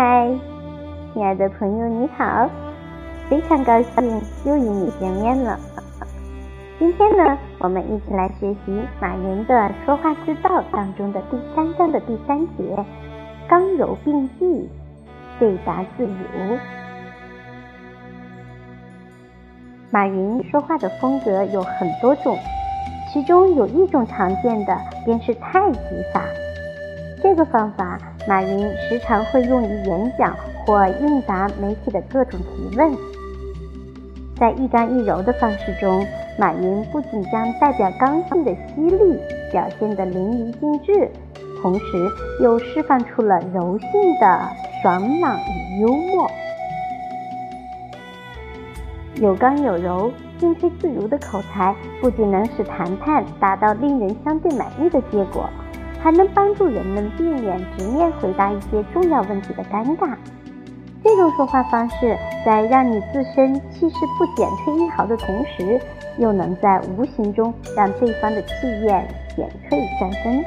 嗨，亲爱的朋友，你好！非常高兴又与你见面了。今天呢，我们一起来学习马云的说话之道当中的第三章的第三节“刚柔并济，对答自如”。马云说话的风格有很多种，其中有一种常见的便是太极法。这个方法，马云时常会用于演讲或应答媒体的各种提问。在一刚一柔的方式中，马云不仅将代表刚性的犀利表现得淋漓尽致，同时又释放出了柔性的爽朗与幽默。有刚有柔、进退自如的口才，不仅能使谈判达到令人相对满意的结果。还能帮助人们避免直面回答一些重要问题的尴尬。这种说话方式，在让你自身气势不减退一毫的同时，又能在无形中让对方的气焰减退三分。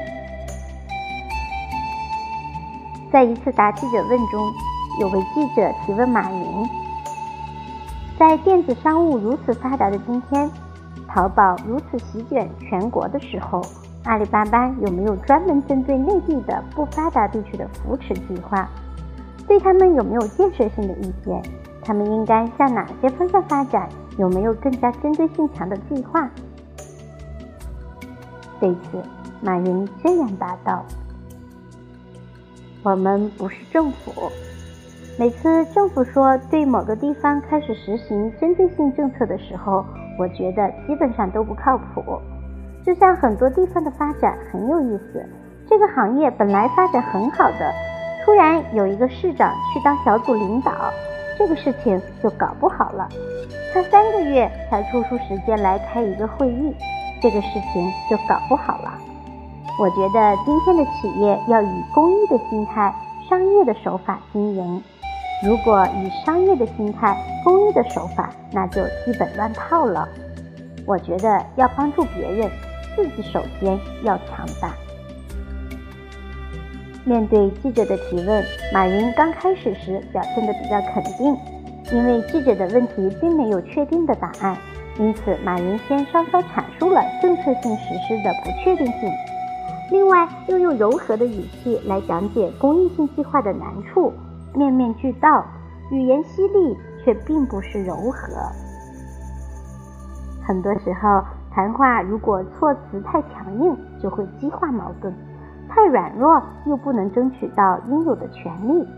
在一次答记者问中，有位记者提问马云：在电子商务如此发达的今天，淘宝如此席卷全国的时候。阿里巴巴有没有专门针对内地的不发达地区的扶持计划？对他们有没有建设性的意见？他们应该向哪些方向发展？有没有更加针对性强的计划？对此，马云这样答道：“我们不是政府，每次政府说对某个地方开始实行针对性政策的时候，我觉得基本上都不靠谱。”就像很多地方的发展很有意思，这个行业本来发展很好的，突然有一个市长去当小组领导，这个事情就搞不好了。他三个月才抽出时间来开一个会议，这个事情就搞不好了。我觉得今天的企业要以公益的心态、商业的手法经营。如果以商业的心态、公益的手法，那就基本乱套了。我觉得要帮助别人。自己首先要强大。面对记者的提问，马云刚开始时表现得比较肯定，因为记者的问题并没有确定的答案，因此马云先稍稍阐述了政策性实施的不确定性。另外，又用柔和的语气来讲解公益性计划的难处，面面俱到，语言犀利却并不是柔和。很多时候。谈话如果措辞太强硬，就会激化矛盾；太软弱，又不能争取到应有的权利。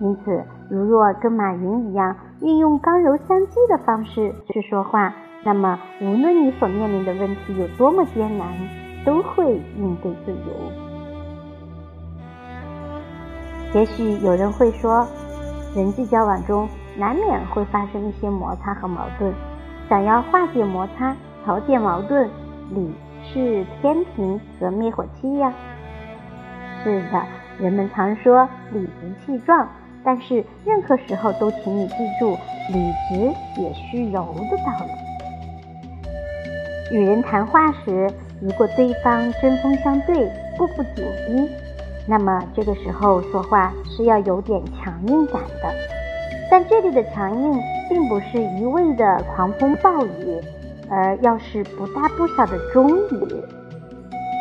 因此，如若跟马云一样，运用刚柔相济的方式去说话，那么无论你所面临的问题有多么艰难，都会应对自如。也许有人会说，人际交往中难免会发生一些摩擦和矛盾，想要化解摩擦。调解矛盾，理是天平和灭火器呀。是的，人们常说理直气壮，但是任何时候都请你记住，理直也需柔的道理。与人谈话时，如果对方针锋相对，步步紧逼，那么这个时候说话是要有点强硬感的。但这里的强硬，并不是一味的狂风暴雨。而要是不大不小的中语，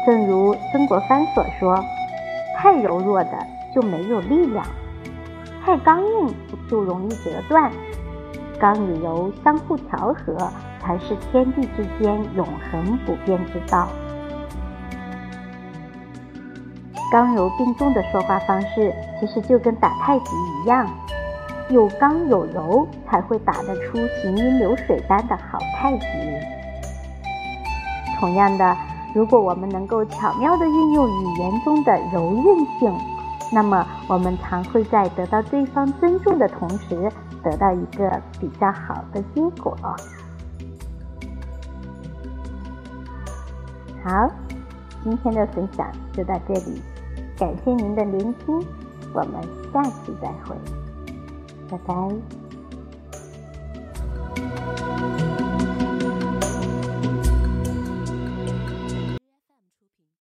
正如曾国藩所说：“太柔弱的就没有力量，太刚硬就容易折断。刚与柔相互调和，才是天地之间永恒不变之道。”刚柔并重的说话方式，其实就跟打太极一样。有刚有柔，才会打得出行云流水般的好太极。同样的，如果我们能够巧妙地运用语言中的柔韧性，那么我们常会在得到对方尊重的同时，得到一个比较好的结果。好，今天的分享就到这里，感谢您的聆听，我们下期再会。拜拜。